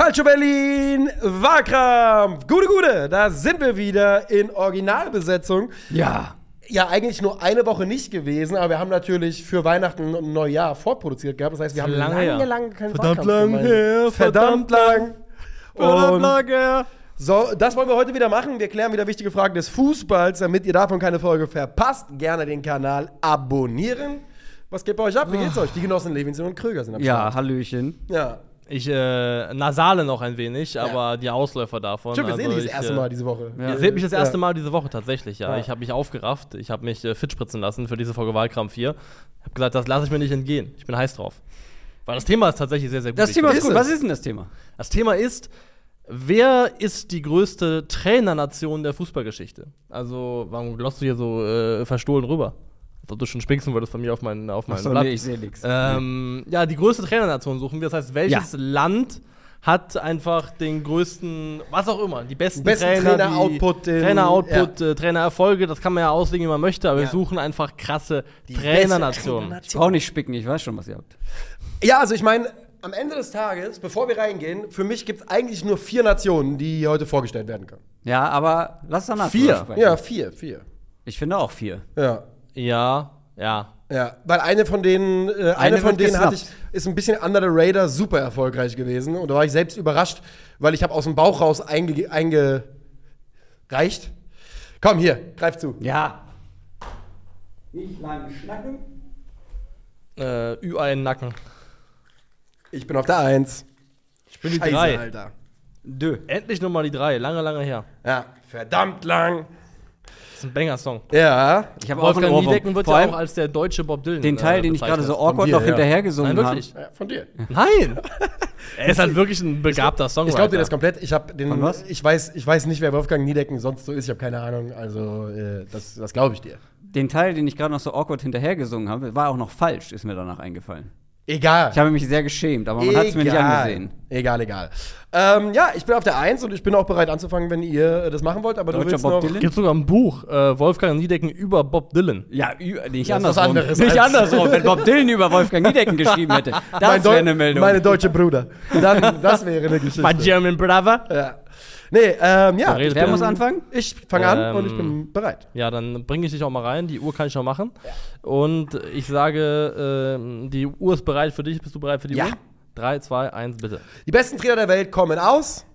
Calcio Berlin, Wahlkampf, gute, gute, da sind wir wieder in Originalbesetzung. Ja. Ja, eigentlich nur eine Woche nicht gewesen, aber wir haben natürlich für Weihnachten und Neujahr vorproduziert gehabt. Das heißt, wir haben Lange lange, her. lange keinen Verdammt Wahlkampf lang her, Verdammt verdammt lang. Und Lager. so, das wollen wir heute wieder machen. Wir klären wieder wichtige Fragen des Fußballs, damit ihr davon keine Folge verpasst. Gerne den Kanal abonnieren. Was geht bei euch ab? Wie geht's euch? Die Genossen Levinson und Kröger sind am Ja, Start. Hallöchen. Ja. Ich äh, nasale noch ein wenig, aber die Ausläufer davon. Stimmt, wir sehen also dich das ich, erste äh, Mal diese Woche. Ja. Ihr seht mich das erste Ja. Mal diese Woche tatsächlich, ja. Ja. Ich habe mich aufgerafft, ich habe mich äh, fit spritzen lassen für diese Folge Wahlkampf 4. Ich habe gesagt, das lasse ich mir nicht entgehen. Ich bin heiß drauf. Weil das Thema ist tatsächlich sehr, sehr gut. Das Thema ist gut. Was ist denn das Thema? Das Thema ist, wer ist die größte Trainernation der Fußballgeschichte? Also, warum glotzt du hier so äh, verstohlen rüber? Als ob du schon spinksen würdest von mir auf mein, auf mein Achso, Blatt. nee, ich sehe nichts. Ähm, ja, die größte Trainernation suchen wir. Das heißt, welches Ja. Land hat einfach den größten, was auch immer, die besten, Besten Trainer, Trainer-Output Trainer-Output, äh, Trainererfolge, das kann man ja auslegen, wie man möchte, aber Ja. wir suchen einfach krasse Die Trainernationen. Ich brauche nicht spicken, ich weiß schon, was ihr habt. Ja, also ich meine, am Ende des Tages, bevor wir reingehen, für mich gibt es eigentlich nur vier Nationen, die heute vorgestellt werden können. Ja, aber lass danach Vier? Ja, vier, vier. Ich finde auch vier. Ja. Ja, ja. Ja, weil eine von denen, äh, eine, Eine von denen hatte ich, ist ein bisschen under the radar super erfolgreich gewesen. Und da war ich selbst überrascht, weil ich habe aus dem Bauch raus einge eingereicht. Komm, hier, greif zu. Ja. Nicht lang schnacken. Äh, Ü-Ei in den Nacken. Ich bin auf der Eins. Ich bin die Scheiße, drei. Alter. Dö. Endlich nochmal die drei, lange, lange her. Ja, verdammt lang. Das ist ein Banger-Song. Ja. Ich habe Wolfgang. Niedecken wird Vor ja allem auch als der deutsche Bob Dylan den Teil, äh, den ich gerade so awkward dir, noch ja. hinterhergesungen Nein, habe. wirklich? ja von dir. Nein! er ist halt wirklich ein begabter Songwriter. Ich glaube dir das komplett. Ich habe den. Von was? Ich weiß, ich weiß nicht, wer Wolfgang Niedecken sonst so ist. Ich habe keine Ahnung. Also äh, das, das glaube ich dir. Den Teil, den ich gerade noch so awkward hinterhergesungen habe, war auch noch falsch, ist mir danach eingefallen. Egal. Ich habe mich sehr geschämt, aber man hat es mir nicht angesehen. Egal, egal. Ähm, ja, ich bin auf der Eins und ich bin auch bereit anzufangen, wenn ihr äh, das machen wollt. Aber du Deutscher willst Bob noch. Dylan? Gibt sogar ein Buch, äh, Wolfgang Niedecken über Bob Dylan. Ja, nicht Das andersrum. anderes nicht andersrum, wenn Bob Dylan über Wolfgang Niedecken geschrieben hätte. Das wäre eine Meldung. Meine deutsche Bruder. Dann, das wäre eine Geschichte. My German Brother. ja. Nee, ähm, ja. Wer bin- muss anfangen? Ich fange an Ähm, und ich bin bereit. Ja, dann bringe ich dich auch mal rein. Die Uhr kann ich noch machen. Und ich sage, ähm, die Uhr ist bereit für dich. Bist du bereit für die Ja. Uhr? 3, 2, 1, bitte. Die besten Trainer der Welt kommen aus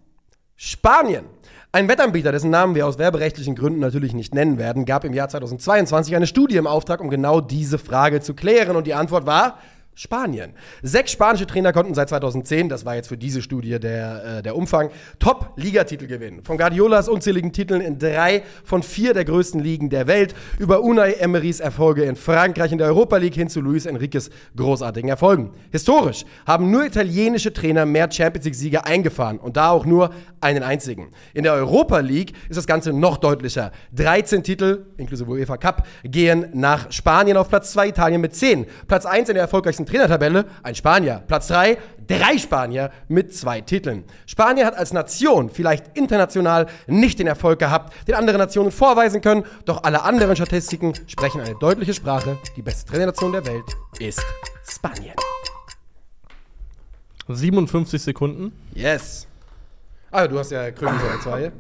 Spanien. Ein Wettanbieter, dessen Namen wir aus werberechtlichen Gründen natürlich nicht nennen werden, gab im Jahr 2022 eine Studie im Auftrag, um genau diese Frage zu klären. Und die Antwort war Spanien. Sechs spanische Trainer konnten seit 2010, das war jetzt für diese Studie der, äh, der Umfang, Top-Ligatitel gewinnen. Von Guardiolas unzähligen Titeln in drei von vier der größten Ligen der Welt, über Unai Emerys Erfolge in Frankreich in der Europa League hin zu Luis Enriques großartigen Erfolgen. Historisch haben nur italienische Trainer mehr Champions League-Siege eingefahren und da auch nur einen einzigen. In der Europa League ist das Ganze noch deutlicher. 13 Titel, inklusive UEFA Cup, gehen nach Spanien auf Platz 2, Italien mit 10. Platz 1 in der erfolgreichsten Trainertabelle, ein Spanier. Platz 3, drei Spanier mit zwei Titeln. Spanien hat als Nation vielleicht international nicht den Erfolg gehabt, den andere Nationen vorweisen können, doch alle anderen Statistiken sprechen eine deutliche Sprache. Die beste Trainernation der Welt ist Spanien. 57 Sekunden. Yes. Ah, du hast ja Krümel so zwei.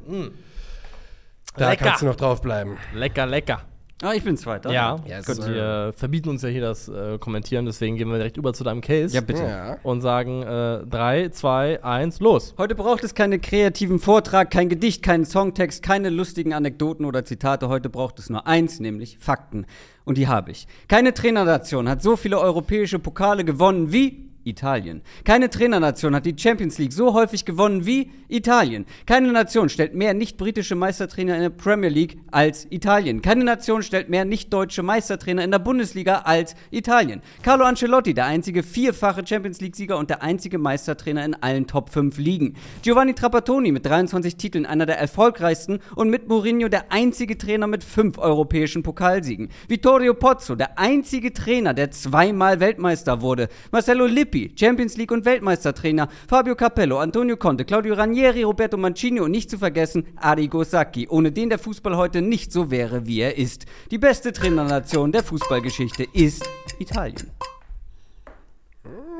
Da Lecker. kannst du noch draufbleiben. Lecker, lecker. Ah, ich bin Zweiter. Ja, Yes, sir. wir verbieten uns ja hier das äh, Kommentieren, deswegen gehen wir direkt über zu deinem Case. Ja, bitte. Ja. Und sagen 3, 2, 1, los. Heute braucht es keinen kreativen Vortrag, kein Gedicht, keinen Songtext, keine lustigen Anekdoten oder Zitate. Heute braucht es nur eins, nämlich Fakten. Und die habe ich. Keine Trainernation hat so viele europäische Pokale gewonnen wie Italien. Keine Trainernation hat die Champions League so häufig gewonnen wie Italien. Keine Nation stellt mehr nicht-britische Meistertrainer in der Premier League als Italien. Keine Nation stellt mehr nicht-deutsche Meistertrainer in der Bundesliga als Italien. Carlo Ancelotti, der einzige vierfache Champions League-Sieger und der einzige Meistertrainer in allen Top 5 Ligen. Giovanni Trapattoni mit 23 Titeln, einer der erfolgreichsten und mit Mourinho der einzige Trainer mit fünf europäischen Pokalsiegen. Vittorio Pozzo, der einzige Trainer, der zweimal Weltmeister wurde. Marcelo Lippi, Champions League und Weltmeistertrainer. Fabio Capello, Antonio Conte, Claudio Ranieri, Roberto Mancini und nicht zu vergessen Arrigo Sacchi, ohne den der Fußball heute nicht so wäre, wie er ist. Die beste Trainernation der Fußballgeschichte ist Italien.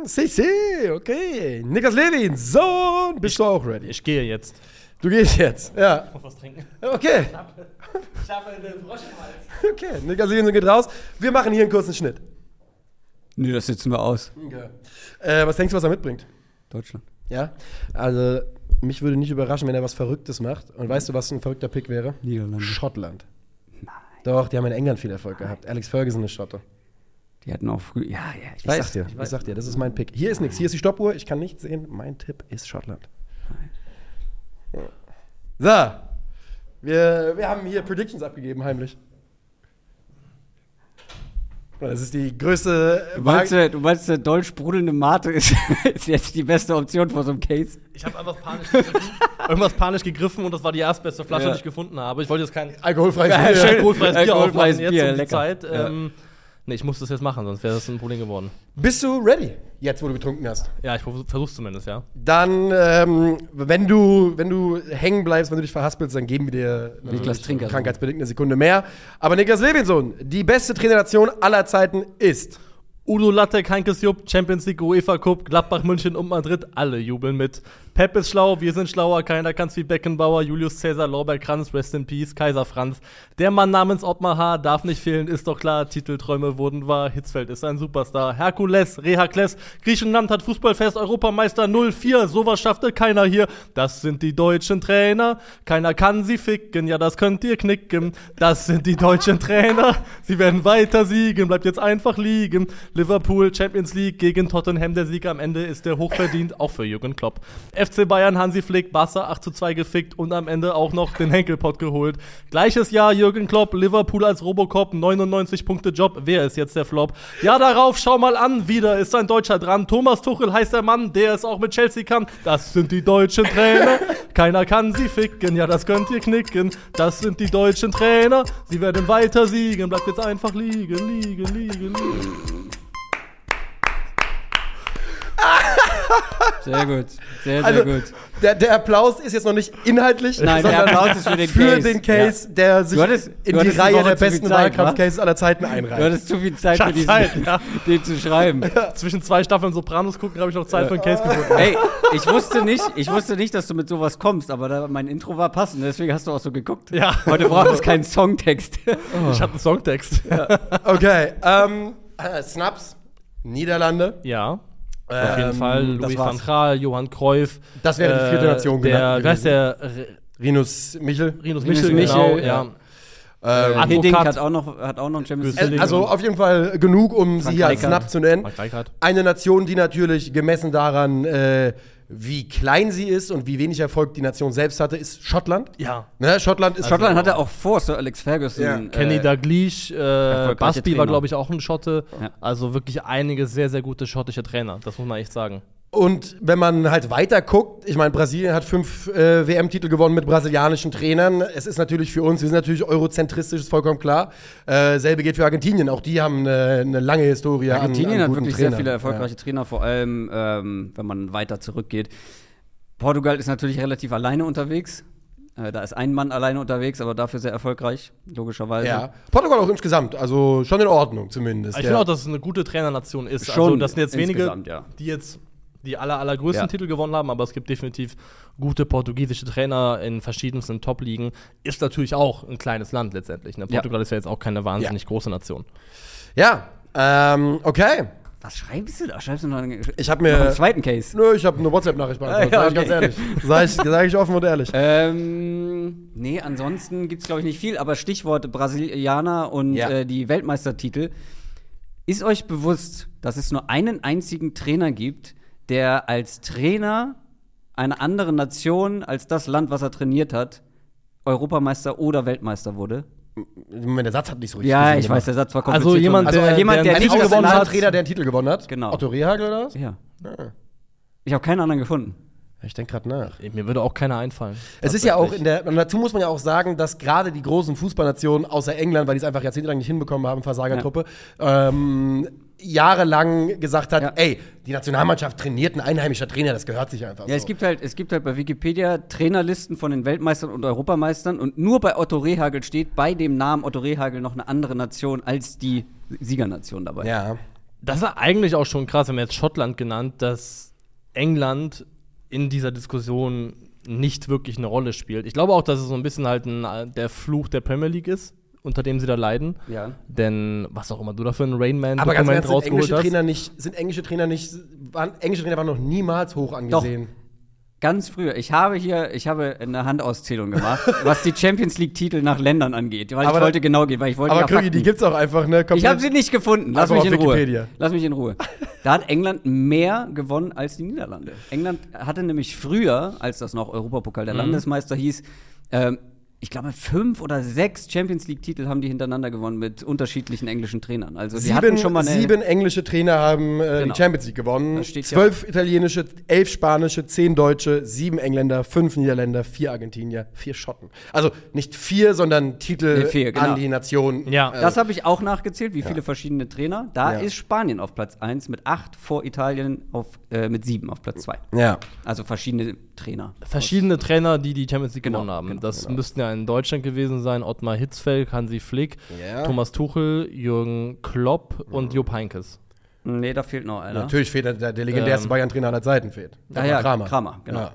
Si, si, okay. Niklas Levin, Sohn, bist du auch ready? Ich gehe jetzt. Du gehst jetzt, ja. Noch was trinken? Okay, Ich habe einen Frosch okay. Niklas Levin geht raus. Wir machen hier einen kurzen Schnitt. Nee, das sitzen wir aus. Okay. Äh, was denkst du, was er mitbringt? Deutschland. Ja, also mich würde nicht überraschen, wenn er was Verrücktes macht. Und weißt du, was ein verrückter Pick wäre? Niederlande. Schottland. Nein. Doch, die haben in England viel Erfolg gehabt. Alex Ferguson ist Schotte. Die hatten auch früh. Ja, ja, ich, Ich sag dir, ich, sag dir, das ist mein Pick. Hier ist nichts, hier ist die Stoppuhr, ich kann nichts sehen. Mein Tipp ist Schottland. So, wir, wir haben hier Predictions abgegeben, heimlich. Das ist die größte Du meinst, äh, du meinst, der doll sprudelnde Mate ist, ist jetzt die beste Option vor so einem Case? Ich habe einfach panisch gegriffen, irgendwas panisch gegriffen und das war die erstbeste Flasche, Ja. die ich gefunden habe. Ich wollte jetzt kein alkoholfreies Bier. alkoholfreies Bier Alkoholfreies aufmachen jetzt Bier, um die lecker. Zeit. Ja. Ähm, nee, ich muss das jetzt machen, sonst wäre das ein Problem geworden. Bist du ready, jetzt wo du getrunken hast? Ja, ich versuch- versuch's zumindest, ja. Dann, ähm, wenn du, wenn du hängen bleibst, wenn du dich verhaspelst, dann geben wir dir Niklas Trinker. krankheitsbedingt eine Sekunde mehr. Aber Niklas Levinson, die beste Trainernation aller Zeiten ist. Udo Latte, Heinkes Jupp, Champions League, UEFA Cup, Gladbach, München und Madrid, alle jubeln mit. Pep ist schlau, wir sind schlauer, keiner kann's wie Beckenbauer, Julius Caesar, Lorbeer Kranz, Rest in Peace, Kaiser Franz. Der Mann namens Ottmar H. darf nicht fehlen, ist doch klar, Titelträume wurden wahr, Hitzfeld ist ein Superstar. Herkules, Rehakles, Griechenland hat Fußballfest, Europameister 04, sowas schaffte keiner hier. Das sind die deutschen Trainer, keiner kann sie ficken, ja das könnt ihr knicken. Das sind die deutschen Trainer, sie werden weiter siegen, bleibt jetzt einfach liegen. Liverpool, Champions League gegen Tottenham, der Sieg am Ende ist der hochverdient, auch für Jürgen Klopp. FC Bayern, Hansi Flick, Barca 8 zu 2 gefickt und am Ende auch noch den Henkelpott geholt. Gleiches Jahr Jürgen Klopp, Liverpool als Robocop, 99 Punkte Job, wer ist jetzt der Flop? Ja, darauf schau mal an, wieder ist ein Deutscher dran. Thomas Tuchel heißt der Mann, der es auch mit Chelsea kann. Das sind die deutschen Trainer, keiner kann sie ficken, ja, das könnt ihr knicken. Das sind die deutschen Trainer, sie werden weiter siegen, bleibt jetzt einfach liegen, liegen, liegen, liegen. Sehr gut. Sehr, sehr Also, gut. der, der Applaus ist jetzt noch nicht inhaltlich, Nein, der sondern Applaus ist für den für Case. den Case, der sich Du hattest- in du die Reihe der besten Wahlkampf-Cases aller Zeiten Du einreiht. hattest zu viel Zeit für diesen, Zeit, ja. den zu schreiben. Zwischen zwei Staffeln Sopranos gucken habe ich noch Zeit für einen Case gefunden. Ey, ich wusste nicht, ich wusste nicht, dass du mit sowas kommst, aber da, mein Intro war passend, deswegen hast du auch so geguckt. Ja. Heute braucht es keinen Songtext. Ich habe einen Songtext. Okay, ähm, äh, Snaps, Niederlande. Ja. Auf jeden Ähm, Fall Louis van Gaal, Johann Cruyff. Das wäre die vierte Nation der, genannt Wie heißt der? Rinus Michel. Rinus Rinus Michel, Michel, genau. ja. Ja. Ähm. Hiddink hat auch noch, hat auch noch einen Champions. League. also auf jeden Fall genug, um sie hier als. Snap zu nennen. Eine Nation, die natürlich gemessen daran, äh, wie klein sie ist und wie wenig Erfolg die Nation selbst hatte, ist Schottland. Ja. Ne? Schottland ist Schottland hatte auch vor Sir Alex Ferguson. Ja. Kenny äh, Dalglish, äh, Busby war, glaube ich, auch ein Schotte. Ja. Also wirklich einige sehr, sehr gute schottische Trainer. Das muss man echt sagen. Und wenn man halt weiter guckt, ich meine, Brasilien hat fünf äh, WM-Titel gewonnen mit brasilianischen Trainern. Es ist natürlich für uns, wir sind natürlich eurozentristisch, ist vollkommen klar. Äh, selbe geht für Argentinien. Auch die haben eine, eine lange Historie Argentinien an, an hat wirklich Trainern. sehr viele erfolgreiche Trainer, vor allem ähm, wenn man weiter zurückgeht. Portugal ist natürlich relativ alleine unterwegs. Äh, da ist ein Mann alleine unterwegs, aber dafür sehr erfolgreich, logischerweise. Ja. ja. Portugal auch insgesamt, also schon in Ordnung zumindest. Ich ja. finde auch, dass es eine gute Trainernation ist. Schon also, das sind jetzt wenige, insgesamt, ja. die jetzt die aller, allergrößten Ja. Titel gewonnen haben, aber es gibt definitiv gute portugiesische Trainer in verschiedensten Top-Ligen. Ist natürlich auch ein kleines Land letztendlich. Ne? Ja. Portugal ist ja jetzt auch keine wahnsinnig große Nation. Ja, ähm, okay. Was schreibst du da? Schreibst du noch einen, Ich habe noch einen mir. zweiten Case? Nö, ich habe eine WhatsApp-Nachricht beantwortet, Ah, ja, sag ich ganz okay. ehrlich. Sag ich, sag ich offen und ehrlich. Ähm, nee, ansonsten gibt es, glaube ich, nicht viel, aber Stichwort Brasilianer und Ja. äh, die Weltmeistertitel. Ist euch bewusst, dass es nur einen einzigen Trainer gibt, der als Trainer einer anderen Nation als das Land, was er trainiert hat, Europameister oder Weltmeister wurde? Moment, der Satz hat nicht so richtig Ja, Sinn ich gemacht. weiß, der Satz war Also kompliziert. jemand, Also der- äh, jemand, der der nicht nicht gewonnen hat. Trainer, der einen Titel gewonnen hat. Genau. Otto Rehagel oder was? Ja. Ah. Ich habe keinen anderen gefunden. Ich denke gerade nach. Mir würde auch keiner einfallen. Es ist ja auch in der, und dazu muss man ja auch sagen, dass gerade die großen Fußballnationen außer England, weil die es einfach jahrzehntelang nicht hinbekommen haben, Versagertruppe, ähm, jahrelang gesagt hat, Ja. ey, die Nationalmannschaft trainiert ein einheimischer Trainer, das gehört sich einfach Ja, so. es gibt halt, es gibt halt bei Wikipedia Trainerlisten von den Weltmeistern und Europameistern und nur bei Otto Rehagel steht bei dem Namen Otto Rehagel noch eine andere Nation als die Siegernation dabei. ja. Das ist eigentlich auch schon krass, wir haben jetzt Schottland genannt, dass England in dieser Diskussion nicht wirklich eine Rolle spielt. Ich glaube auch, dass es so ein bisschen halt ein, der Fluch der Premier League ist, unter dem sie da leiden. Ja. Denn was auch immer du da für ein Rainman Aber ganz ehrlich, sind rausgeholt englische hast. Trainer nicht, sind englische Trainer nicht, waren, englische Trainer waren noch niemals hoch angesehen. Ganz früher. Ich habe hier, ich habe eine Handauszählung gemacht, was die Champions League-Titel nach Ländern angeht. Weil Aber ich da- wollte genau gehen, weil ich wollte Aber Krügi, die gibt's auch einfach, ne? Ich habe sie nicht gefunden. Lass Einfach mich in auf Ruhe. Wikipedia. Lass mich in Ruhe. Da hat England mehr gewonnen als die Niederlande. England hatte nämlich früher, als das noch Europapokal der Mhm. Landesmeister hieß, ähm, ich glaube, fünf oder sechs Champions League-Titel haben die hintereinander gewonnen mit unterschiedlichen englischen Trainern. Also sie hatten Sieben, schon mal sieben englische Trainer haben äh, Genau. die Champions League gewonnen. Steht ja Zwölf italienische, elf spanische, zehn deutsche, sieben Engländer, fünf Niederländer, vier Argentinier, vier Schotten. Also nicht vier, sondern Titel Nee, vier, genau. an die Nation. Ja. Äh, Das habe ich auch nachgezählt, wie viele verschiedene Trainer. Da Ja. ist Spanien auf Platz 1 mit acht, vor Italien auf, äh, mit sieben auf Platz 2. ja. Also verschiedene Trainer. Verschiedene Trainer, die die Champions League Genau, gewonnen haben. genau, das müssten ja in Deutschland gewesen sein: Ottmar Hitzfeld, Hansi Flick, Ja. Thomas Tuchel, Jürgen Klopp und Jupp Heynckes. Nee, da fehlt noch einer. Natürlich fehlt der, der, legendärste Ähm. Bayern-Trainer aller Zeiten fehlt. Ah ja, Kramer, genau. Ja.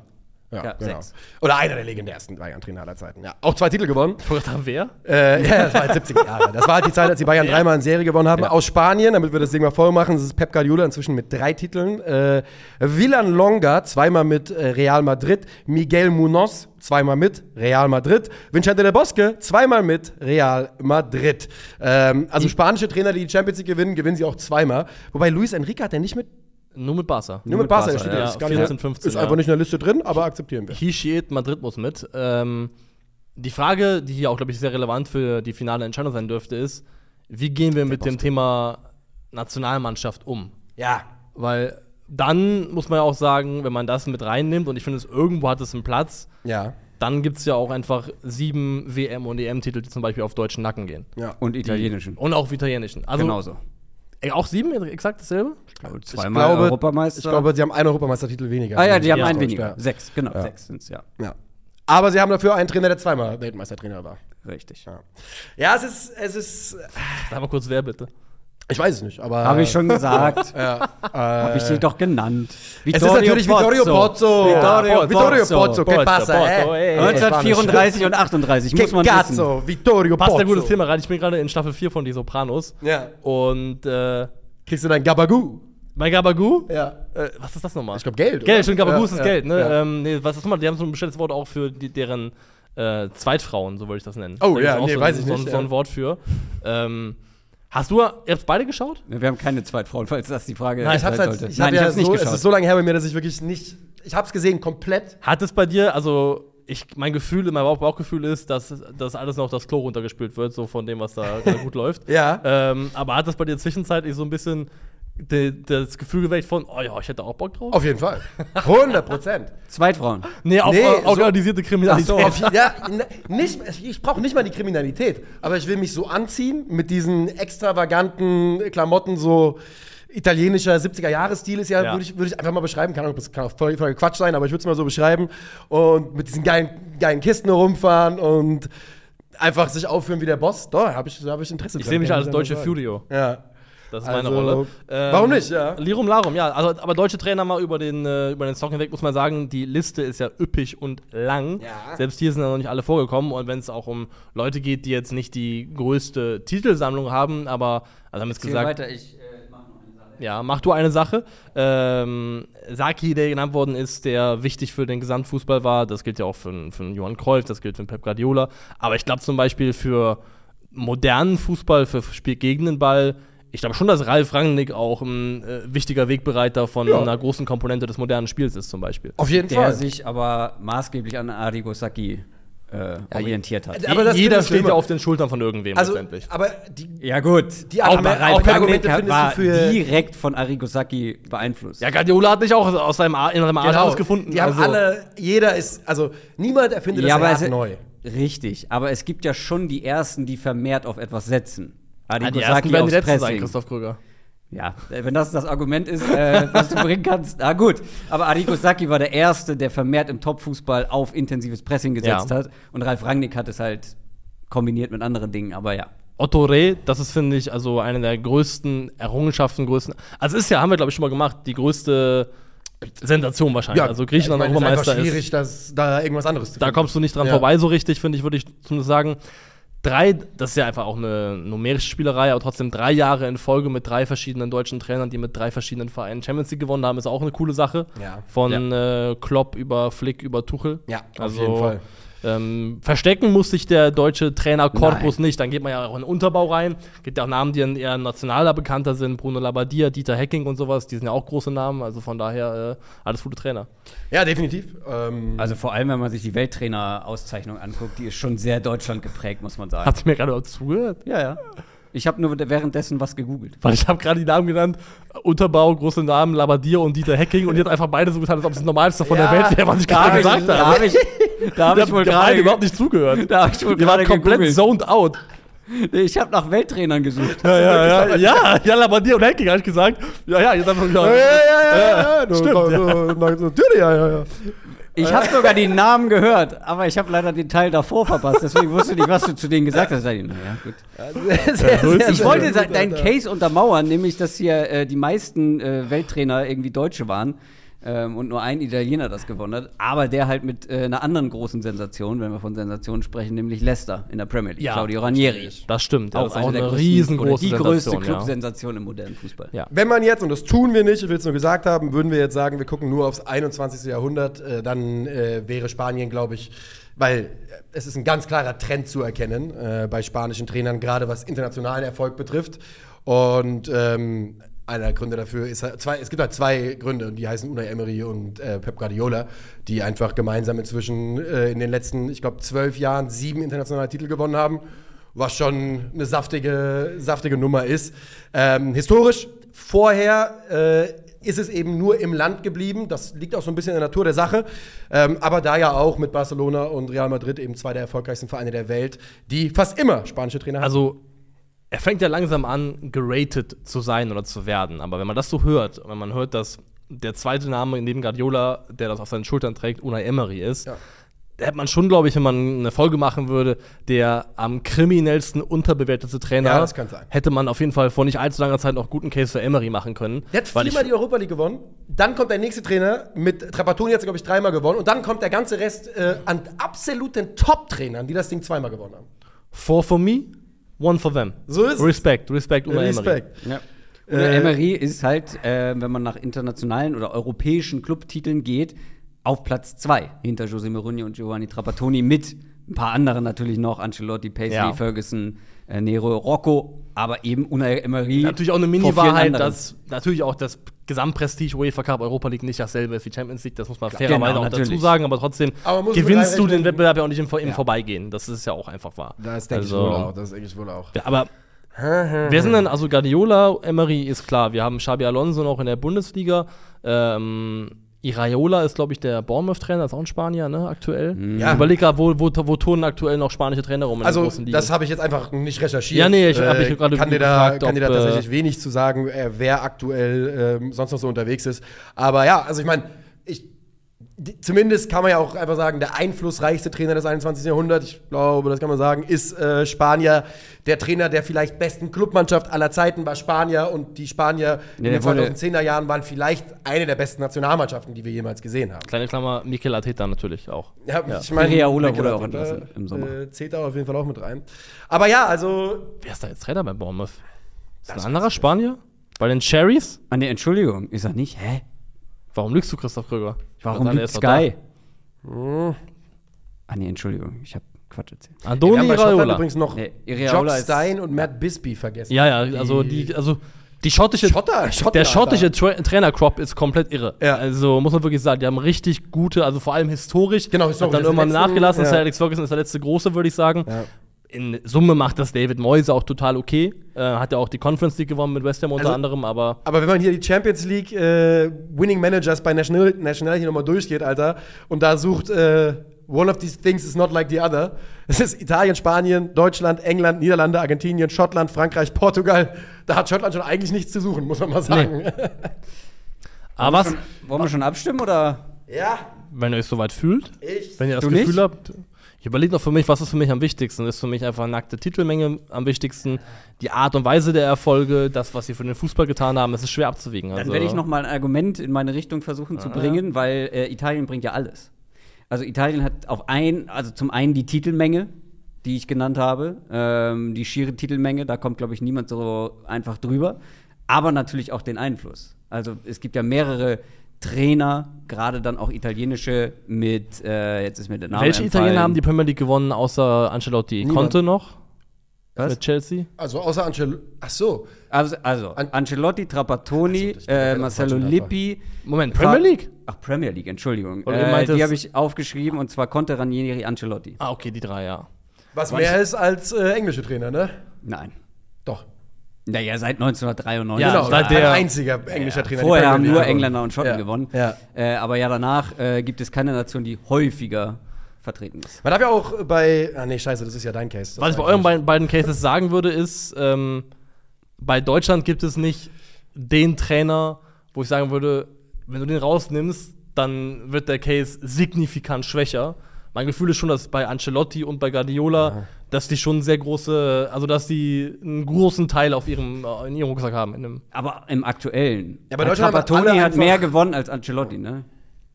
Ja, Ja, genau. sechs. Oder einer der legendärsten Bayern-Trainer aller Zeiten. Ja. Auch zwei Titel gewonnen. Sagen, wer? Äh, ja, das war halt 70 Jahre. Das war halt die Zeit, als die Bayern dreimal in Serie gewonnen haben. Aus Spanien, damit wir das Ding mal voll machen, das ist Pep Guardiola inzwischen mit drei Titeln. Äh, Villan Longa, zweimal mit äh, Real Madrid. Miguel Munoz, zweimal mit Real Madrid. Vincente del Bosque, zweimal mit Real Madrid. Ähm, also spanische Trainer, die die Champions League gewinnen, gewinnen sie auch zweimal. Wobei Luis Enrique hat ja nicht mit, Nur mit Barca. nur mit Barca, steht ja, jetzt gar 14, nicht, 15. Ist ja. einfach nicht in der Liste drin, aber akzeptieren wir. It, Madrid muss mit. Ähm, die Frage, die hier auch, glaube ich, sehr relevant für die finale Entscheidung sein dürfte, ist, wie gehen wir mit dem Thema Nationalmannschaft um? Ja. Weil dann muss man ja auch sagen, wenn man das mit reinnimmt, und ich finde, es irgendwo hat es einen Platz, Ja. dann gibt es ja auch einfach sieben WM- und EM-Titel, die zum Beispiel auf deutschen Nacken gehen. Ja. Und italienischen. Und auch auf italienischen. Also, Genauso. Ey, auch sieben, exakt dasselbe? Zweimal ich glaube, Europameister. Ich glaube, sie haben einen Europameistertitel weniger. ah ja, die haben Ja, einen weniger. ja. Sechs, genau. Ja. Sechs sind es, ja. Ja. Aber sie haben dafür einen Trainer, der zweimal Weltmeistertrainer war. Richtig. Ja, ja es ist, es ist, Sag mal kurz, wer bitte? Ich weiß es nicht, aber. Habe ich schon gesagt. Ja, Habe ich sie doch genannt. es ist natürlich Vittorio Pozzo. Vittorio Vittorio Pozzo. Pozzo. Que Pozzo, pasa, Pozzo, eh? ey. 1934 und 38, Que muss man wissen. cazzo, Vittorio Passt Pozzo. ein gutes Thema rein. Ich bin gerade in Staffel 4 von Die Sopranos. Ja. Und äh, Kriegst du dein Gabagu? bei Gabagu, Ja. äh, was ist das nochmal? Ich glaube Geld. Geld, stimmt, Gabagu Ja, ist das ja, Geld, ne? Ja. Ähm, nee, was ist nochmal? Die haben so ein bestimmtes Wort auch für die, deren äh, Zweitfrauen, so würde ich das nennen. Oh, Da ja, nee, so, weiß ich so, nicht, So ein. Wort für. Ähm, hast du, ihr habt beide geschaut? Wir haben keine Zweitfrauen, falls das die Frage Nein, ich hab's halt, ich Nein, hab ich ja hab's nicht so, es geschaut. ist so lange her bei mir, dass ich wirklich nicht, ich hab's gesehen, komplett. Hat es bei dir, also ich, mein Gefühl, mein Bauch, Bauchgefühl ist, dass dass alles noch das Klo runtergespült wird, so von dem, was da gerade gut läuft. Ja. Ähm, aber hat es bei dir zwischenzeitlich so ein bisschen de, das Gefühl geweckt von, oh ja, ich hätte auch Bock drauf? Auf jeden Fall. 100 Prozent. Zweitfrauen. nee, auf Nee, äh, so- organisierte Kriminalität. Ach so. ja, n- nicht, ich brauche nicht mal die Kriminalität, aber ich will mich so anziehen mit diesen extravaganten Klamotten, so italienischer 70er-Jahres-Stil ist ja, Ja. würde ich, würd ich einfach mal beschreiben. Kann auch, das kann auch voll, voll Quatsch sein, aber ich würde es mal so beschreiben. Und mit diesen geilen, geilen Kisten rumfahren und einfach sich aufführen wie der Boss. Da habe ich, da hab ich Interesse Ich dran, sehe mich als deutsche. Furio. Ja. Das ist Also, meine Rolle. Ähm, warum nicht, ja? Lirum Larum, ja. Also, aber deutsche Trainer mal über den, äh, über den Song hinweg muss man sagen, die Liste ist ja üppig und lang. Ja. Selbst hier sind ja noch nicht alle vorgekommen. Und wenn es auch um Leute geht, die jetzt nicht die größte Titelsammlung haben, aber, also haben wir es gesagt, weiter, ich äh, mache noch eine Sache. ja, mach du eine Sache. Ähm, Saki, der genannt worden ist, der wichtig für den Gesamtfußball war, das gilt ja auch für, für Johann Cruyff, das gilt für Pep Guardiola. Aber ich glaube zum Beispiel für modernen Fußball, für Spiel gegen den Ball, ich glaube schon, dass Ralf Rangnick auch ein äh, wichtiger Wegbereiter von Ja. einer großen Komponente des modernen Spiels ist, zum Beispiel. Auf jeden Der Fall. sich aber maßgeblich an Arrigo Sacchi äh, orientiert hat. Aber das Jeder steht ja auf den Schultern von irgendwem Also, letztendlich. aber die, Ja, gut. Die auch Argumente- Ralf auch die Rangnick Argumente findest war du für- direkt von Arrigo Sacchi beeinflusst. Ja, Guardiola hat nicht auch aus seinem, Ar- in seinem Arsch alles gefunden. Genau. Die haben also- alle, jeder ist, also niemand erfindet das aber neu. Richtig, aber es gibt ja schon die ersten, die vermehrt auf etwas setzen. Ah, Arrigo die ersten Sacchi werden die letzten sein, Pressing. Christoph Krüger. Ja, äh, wenn das das Argument ist, äh, was du bringen kannst, na gut. Aber Arrigo Sacchi war der Erste, der vermehrt im Topfußball auf intensives Pressing gesetzt Ja. hat. Und Ralf Rangnick hat es halt kombiniert mit anderen Dingen, aber ja. Otto Reh, das ist, finde ich, also eine der größten Errungenschaften, größten. Also ist ja, haben wir, glaube ich, schon mal gemacht, die größte Sensation wahrscheinlich. also Griechenland ich meine, Europameister ist. einfach schwierig, dass da irgendwas anderes zu Da finden. kommst du nicht dran Ja. vorbei, so richtig, finde ich, würde ich zumindest sagen. Drei, das ist ja einfach auch eine numerische Spielerei, aber trotzdem drei Jahre in Folge mit drei verschiedenen deutschen Trainern, die mit drei verschiedenen Vereinen Champions League gewonnen haben, ist auch eine coole Sache. Ja. Von äh, Klopp über Flick über Tuchel. Ja, auf also, jeden Fall. Ähm, verstecken muss sich der deutsche Trainerkorpus nicht. Dann geht man ja auch in den Unterbau rein. Gibt ja auch Namen, die dann eher nationaler bekannter sind. Bruno Labbadia, Dieter Hecking und sowas. Die sind ja auch große Namen. Also von daher äh, alles gute Trainer. Ja, definitiv. Ähm, Also vor allem, wenn man sich die Welttrainer-Auszeichnung anguckt, die ist schon sehr Deutschland geprägt, muss man sagen. Hat sie mir gerade zugehört? ja, ja. Ich habe nur währenddessen was gegoogelt. Weil ich habe gerade die Namen genannt. Unterbau, große Namen, Labbadia und Dieter Hecking. Und die hat einfach beide so getan, als ob es das Normalste von Ja, der Welt wäre, was ich gerade habe gesagt da habe. hab ich, da hab Die ich wohl haben gerade überhaupt nicht zugehört. Da hab ich wohl Die waren komplett gegoogelt. zoned out. Ich habe nach Welttrainern gesucht. Ja, ja, ja. Ja, ja, Labbadia und Hecking, habe ich gesagt. Ja, ja, jetzt einfach wieder. ja, ja, ja, ja, ja, stimmt, natürlich, ja, ja, ja. Ich habe sogar die Namen gehört, aber ich habe leider den Teil davor verpasst. Deswegen wusste ich nicht, was du zu denen gesagt hast. Ich, naja, gut. Sehr, sehr, sehr. Ich wollte deinen. Case untermauern, nämlich, dass hier äh, die meisten äh, Welttrainer irgendwie Deutsche waren ähm, und nur ein Italiener das gewonnen hat. Aber der halt mit äh, einer anderen großen Sensation, wenn wir von Sensationen sprechen, nämlich Leicester in der Premier League. Ja, Claudio Ranieri. Das stimmt. Das ist auch der eine größten- riesengroße die größte Sensation, ja. Clubsensation im modernen Fußball. Ja. Wenn man jetzt, und das tun wir nicht, ich will es nur gesagt haben, würden wir jetzt sagen, wir gucken nur aufs 21. Jahrhundert, äh, dann äh, wäre Spanien, glaube ich, weil äh, es ist ein ganz klarer Trend zu erkennen äh, bei spanischen Trainern, gerade was internationalen Erfolg betrifft. Und ähm, einer der Gründe dafür ist, halt zwei, es gibt halt zwei Gründe, und die heißen Unai Emery und äh, Pep Guardiola, die einfach gemeinsam inzwischen äh, in den letzten, ich glaube, zwölf Jahren sieben internationale Titel gewonnen haben was schon eine saftige, saftige Nummer ist. Ähm, historisch, vorher äh, ist es eben nur im Land geblieben. Das liegt auch so ein bisschen in der Natur der Sache. Ähm, aber da ja auch mit Barcelona und Real Madrid eben zwei der erfolgreichsten Vereine der Welt, die fast immer spanische Trainer haben. Also, er fängt ja langsam an, geratet zu sein oder zu werden. Aber wenn man das so hört, wenn man hört, dass der zweite Name neben Guardiola, der das auf seinen Schultern trägt, Unai Emery ist, Ja. da hätte man schon, glaube ich, wenn man eine Folge machen würde, der am kriminellsten unterbewertete Trainer, Ja, das kann sein. hätte man auf jeden Fall vor nicht allzu langer Zeit noch guten Case für Emery machen können. Der hat viermal die Europa League gewonnen. Dann kommt der nächste Trainer mit Trapattoni, hat glaube ich dreimal gewonnen. Und dann kommt der ganze Rest äh, an absoluten Top-Trainern, die das Ding zweimal gewonnen haben. Four for me, one for them. So ist es. Respekt, Respekt, Unai Emery. Respekt. Ja. Oder Emery ist halt, äh, wenn man nach internationalen oder europäischen Clubtiteln geht, auf Platz zwei hinter José Mourinho und Giovanni Trapattoni mit ein paar anderen natürlich noch, Ancelotti, Paisley, Ja. Ferguson, äh, Nero, Rocco, aber eben Unai Emery. Natürlich auch eine Mini-Wahrheit, dass natürlich auch das Gesamtprestige UEFA Cup Europa League nicht dasselbe ist wie Champions League, das muss man fairerweise Genau, auch dazu natürlich. sagen, aber trotzdem Aber gewinnst du den Wettbewerb ja auch nicht im, im Ja. Vorbeigehen. Das ist ja auch einfach wahr. Das denke Also- ich wohl auch. Das denke ich wohl auch. Ja, aber wer sind denn, also Guardiola, Emery ist klar, wir haben Xabi Alonso noch in der Bundesliga, ähm, Iraola ist, glaube ich, der Bournemouth-Trainer, ist auch ein Spanier, ne, aktuell. Ja. Ich überlege gerade, wo, wo, wo turnen aktuell noch spanische Trainer rum in Also, der großen Liga. das habe ich jetzt einfach nicht recherchiert. Ja, nee, ich hab mich gerade kann dir da, gefragt, kann dir da äh, tatsächlich wenig zu sagen, äh, wer aktuell ähm, sonst noch so unterwegs ist. Aber ja, also ich meine, zumindest kann man ja auch einfach sagen, der einflussreichste Trainer des 21. Jahrhunderts, ich glaube, das kann man sagen, ist äh, Spanier. Der Trainer der vielleicht besten Clubmannschaft aller Zeiten war Spanier und die Spanier in der den wurde- 2010er Jahren waren vielleicht eine der besten Nationalmannschaften, die wir jemals gesehen haben. Kleine Klammer, Mikel Arteta natürlich auch. Ja, Ja. ich meine, Iraola Mikel wurde auch entlassen im Sommer. Äh, zählt da auf jeden Fall auch mit rein. Aber ja, also Wer ist da jetzt Trainer bei Bournemouth? Ist das ein anderer Spanier? Bei den Cherries? Ah, nee, Entschuldigung, ist er nicht? Hä? Warum lügst du, Christoph Kröger? Ich Warum sagen, ist Sky? Ah, nee, Entschuldigung, ich habe Quatsch erzählt. Andoni Schottland Iraola. übrigens noch Nee, Jock Stein und Matt Bisbee vergessen. Ja, ja, also die, also die schottische, Schotter, Schotter, der schottische. Tra Trainer-Crop ist komplett irre. Ja. Also muss man wirklich sagen, die haben richtig gute, also vor allem historisch. Genau, Hat historisch. dann Das irgendwann letzten- nachgelassen. ja. Sir Alex Ferguson ist der letzte große, würde ich sagen. Ja. In Summe macht das David Moyes auch total okay. Äh, hat ja auch die Conference League gewonnen mit West Ham unter Also- anderem, aber Aber wenn man hier die Champions League äh, Winning Managers bei National, National hier nochmal durchgeht, Alter, und da sucht äh, One of these things is not like the other. Es ist Italien, Spanien, Deutschland, England, Niederlande, Argentinien, Schottland, Frankreich, Portugal. Da hat Schottland schon eigentlich nichts zu suchen, muss man mal sagen. aber was, Wollen wir schon abstimmen oder? Ja, wenn ihr euch soweit fühlt, ich. wenn ihr das Du Gefühl nicht? habt. Ich überlege noch für mich, was ist für mich am wichtigsten? Ist für mich einfach nackte Titelmenge am wichtigsten, die Art und Weise der Erfolge, das, was sie für den Fußball getan haben, es ist schwer abzuwiegen. Dann Also, werde ich noch mal ein Argument in meine Richtung versuchen zu bringen, weil äh, Italien bringt ja alles. Also Italien hat auf ein, also zum einen die Titelmenge, die ich genannt habe, ähm, die schiere Titelmenge, da kommt glaube ich niemand so einfach drüber, aber natürlich auch den Einfluss. Also es gibt ja mehrere Trainer, gerade dann auch italienische mit, äh, jetzt ist mir der Name Welche entfallen. Italiener haben die Premier League gewonnen, außer Ancelotti? Niemand. Conte noch Was? mit Chelsea? Also außer Angel. Ach so. Also, also An- Ancelotti, Trapattoni, so, äh, schon Lippi. Moment, Premier League? Ach, Premier League, Entschuldigung. Äh, meintest- die habe ich aufgeschrieben und zwar Conte, Ranieri, Ancelotti. Ah, okay, die drei, ja. Was mehr ist als äh, englische Trainer, ne? Nein. Doch. Naja, seit 1993. Ja, genau, seit der- einziger englischer Trainer. die Vorher haben nur. Engländer und Schotten Ja. gewonnen. Ja. Äh, aber ja, danach äh, gibt es keine Nation, die häufiger vertreten ist. Man darf ja auch bei. Ah, nee, scheiße, das ist ja dein Case. Das Was ich bei euren beiden, beiden Cases sagen würde, ist, ähm, bei Deutschland gibt es nicht den Trainer, wo ich sagen würde, wenn du den rausnimmst, dann wird der Case signifikant schwächer. Mein Gefühl ist schon, dass bei Ancelotti und bei Guardiola, dass die schon sehr große, also dass die einen großen Teil auf ihrem, in ihrem Rucksack haben. Aber im aktuellen. Ja, aber Deutschland hat mehr gewonnen als Ancelotti, ne?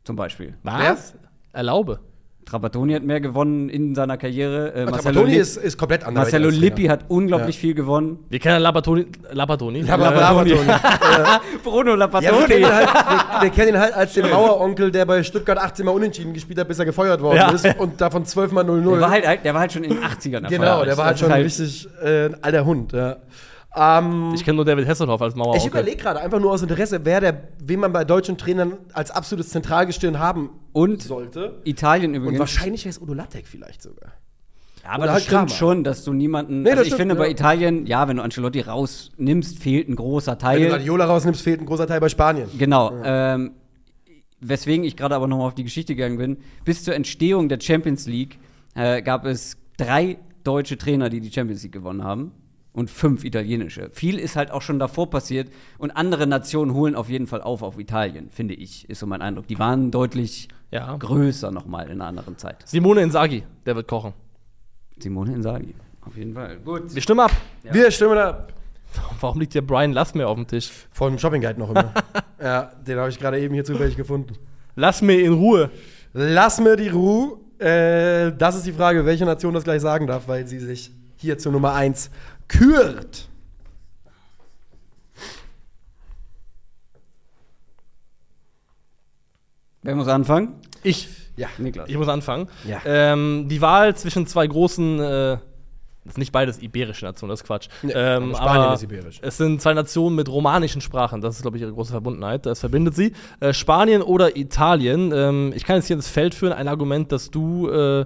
Zum Beispiel. Was? Erlaube. Trapattoni hat mehr gewonnen in seiner Karriere. Äh, Aber Marcelo, Trapattoni ist, ist komplett anders. Marcelo Lippi hat unglaublich viel gewonnen. Wir kennen Labatoni. Labatoni. Labatoni. Bruno Ja, wir, Lapattoni. kennen ihn halt, wir, wir kennen ihn halt als den Maueronkel, der bei Stuttgart 18 Mal unentschieden gespielt hat, bis er gefeuert worden Ja. ist und davon 12 Mal 0-0. der, war halt, der war halt schon in den 80ern genau, der war halt schon ist richtig äh, ein alter Hund. Ja. Ähm, Ich kenne nur David Hasselhoff als Mauer. ich überlege gerade einfach nur aus Interesse, wer der, wen man bei deutschen Trainern als absolutes Zentralgestirn haben Und sollte. Italien Und übrigens. wahrscheinlich wäre es Udo Lattek vielleicht sogar. Ja, aber Oder das halt stimmt Kramer. schon, dass du niemanden. Nee, also ich stimmt, finde, bei ja. Italien, ja, wenn du Ancelotti rausnimmst, fehlt ein großer Wenn du Teil. Guardiola rausnimmst, fehlt ein großer Teil bei Spanien. Genau. Ähm, weswegen ich gerade aber nochmal auf die Geschichte gegangen bin. Bis zur Entstehung der Champions League äh, gab es drei deutsche Trainer, die die Champions League gewonnen haben. Und fünf italienische. Viel ist halt auch schon davor passiert. Und andere Nationen holen auf jeden Fall auf auf Italien, finde ich, ist so mein Eindruck. Die waren deutlich Ja. größer nochmal in einer anderen Zeit. Simone Inzaghi, der wird kochen. Simone Inzaghi, auf jeden Fall. Gut. Wir stimmen ab. Wir stimmen ab. Warum liegt hier Brian Lass mir auf dem Tisch? Vor dem Shopping Guide noch immer. ja, den habe ich gerade eben hier zufällig gefunden. Lass mir in Ruhe. Lass mir die Ruhe. Äh, das ist die Frage, welche Nation das gleich sagen darf, weil sie sich hier zur Nummer 1 kürt. Wer muss anfangen? Ich. Ja. Niklas. Ich muss anfangen. Ja. Ähm, die Wahl zwischen zwei großen, äh, das ist nicht beides iberische Nationen, das ist Quatsch. Nee, ähm, aber Spanien aber ist iberisch. Es sind zwei Nationen mit romanischen Sprachen. Das ist, glaube ich, ihre große Verbundenheit. Das verbindet sie. Äh, Spanien oder Italien. Ähm, ich kann jetzt hier ins Feld führen. Ein Argument, das du, äh,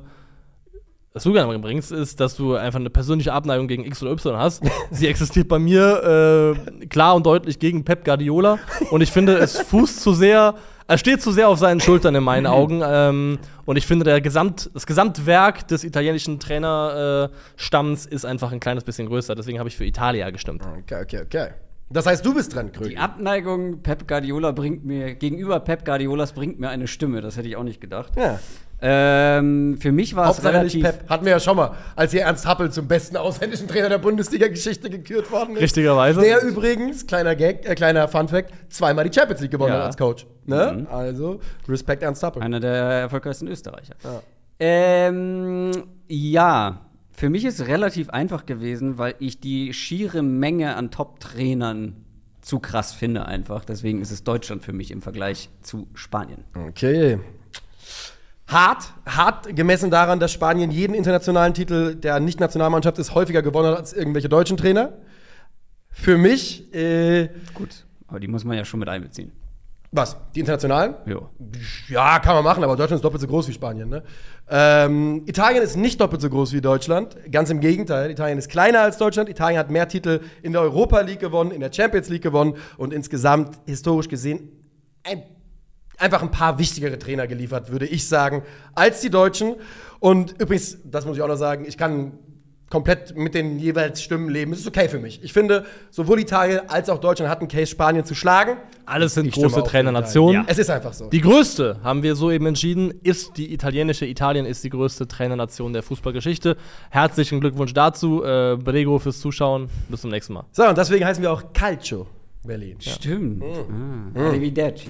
das du gerne bringst, ist, dass du einfach eine persönliche Abneigung gegen X oder Y hast. sie existiert bei mir äh, klar und deutlich gegen Pep Guardiola. Und ich finde, es fußt zu sehr, er steht zu sehr auf seinen Schultern in meinen Augen. Ähm, und ich finde, der Gesamt, das Gesamtwerk des italienischen Trainerstamms ist einfach ein kleines bisschen größer. Deswegen habe ich für Italia gestimmt. Okay, okay, okay. Das heißt, du bist dran, Krögi. Die Abneigung Pep Guardiola bringt mir, gegenüber Pep Guardiolas bringt mir eine Stimme. Das hätte ich auch nicht gedacht. Ja. Ähm, für mich war es relativ. Pep. Hatten wir ja schon mal, als hier Ernst Happel zum besten ausländischen Trainer der Bundesliga-Geschichte gekürt worden ist. Richtigerweise. Der übrigens, kleiner Gag, äh, kleiner Fun-Fact, zweimal die Champions League gewonnen Ja. hat als Coach. Ne? Also, Respekt Ernst Happel. Einer der erfolgreichsten Österreicher. Ja. Ähm, ja, für mich ist es relativ einfach gewesen, weil ich die schiere Menge an Top-Trainern zu krass finde einfach. Deswegen ist es Deutschland für mich im Vergleich zu Spanien. Okay. Hart, hart gemessen daran, dass Spanien jeden internationalen Titel der Nicht-Nationalmannschaft ist häufiger gewonnen hat als irgendwelche deutschen Trainer. Für mich, äh, Gut, aber die muss man ja schon mit einbeziehen. Was? Die internationalen? Jo. Ja, kann man machen, aber Deutschland ist doppelt so groß wie Spanien. Ne? Ähm, Italien ist nicht doppelt so groß wie Deutschland. Ganz im Gegenteil. Italien ist kleiner als Deutschland. Italien hat mehr Titel in der Europa League gewonnen, in der Champions League gewonnen und insgesamt historisch gesehen ein, einfach ein paar wichtigere Trainer geliefert, würde ich sagen, als die Deutschen. Und übrigens, das muss ich auch noch sagen, ich kann komplett mit den jeweils Stimmen leben. Das ist okay für mich. Ich finde, sowohl Italien als auch Deutschland hatten Case, Spanien zu schlagen. Alles sind Ich große Trainernationen. Italien. Es ist einfach so. Die größte, haben wir soeben entschieden, ist die italienische. Italien ist die größte Trainernation der Fußballgeschichte. Herzlichen Glückwunsch dazu. Äh, Brego fürs Zuschauen. Bis zum nächsten Mal. So, und deswegen heißen wir auch Calcio Berlin. Stimmt. Ah. Arrivederci.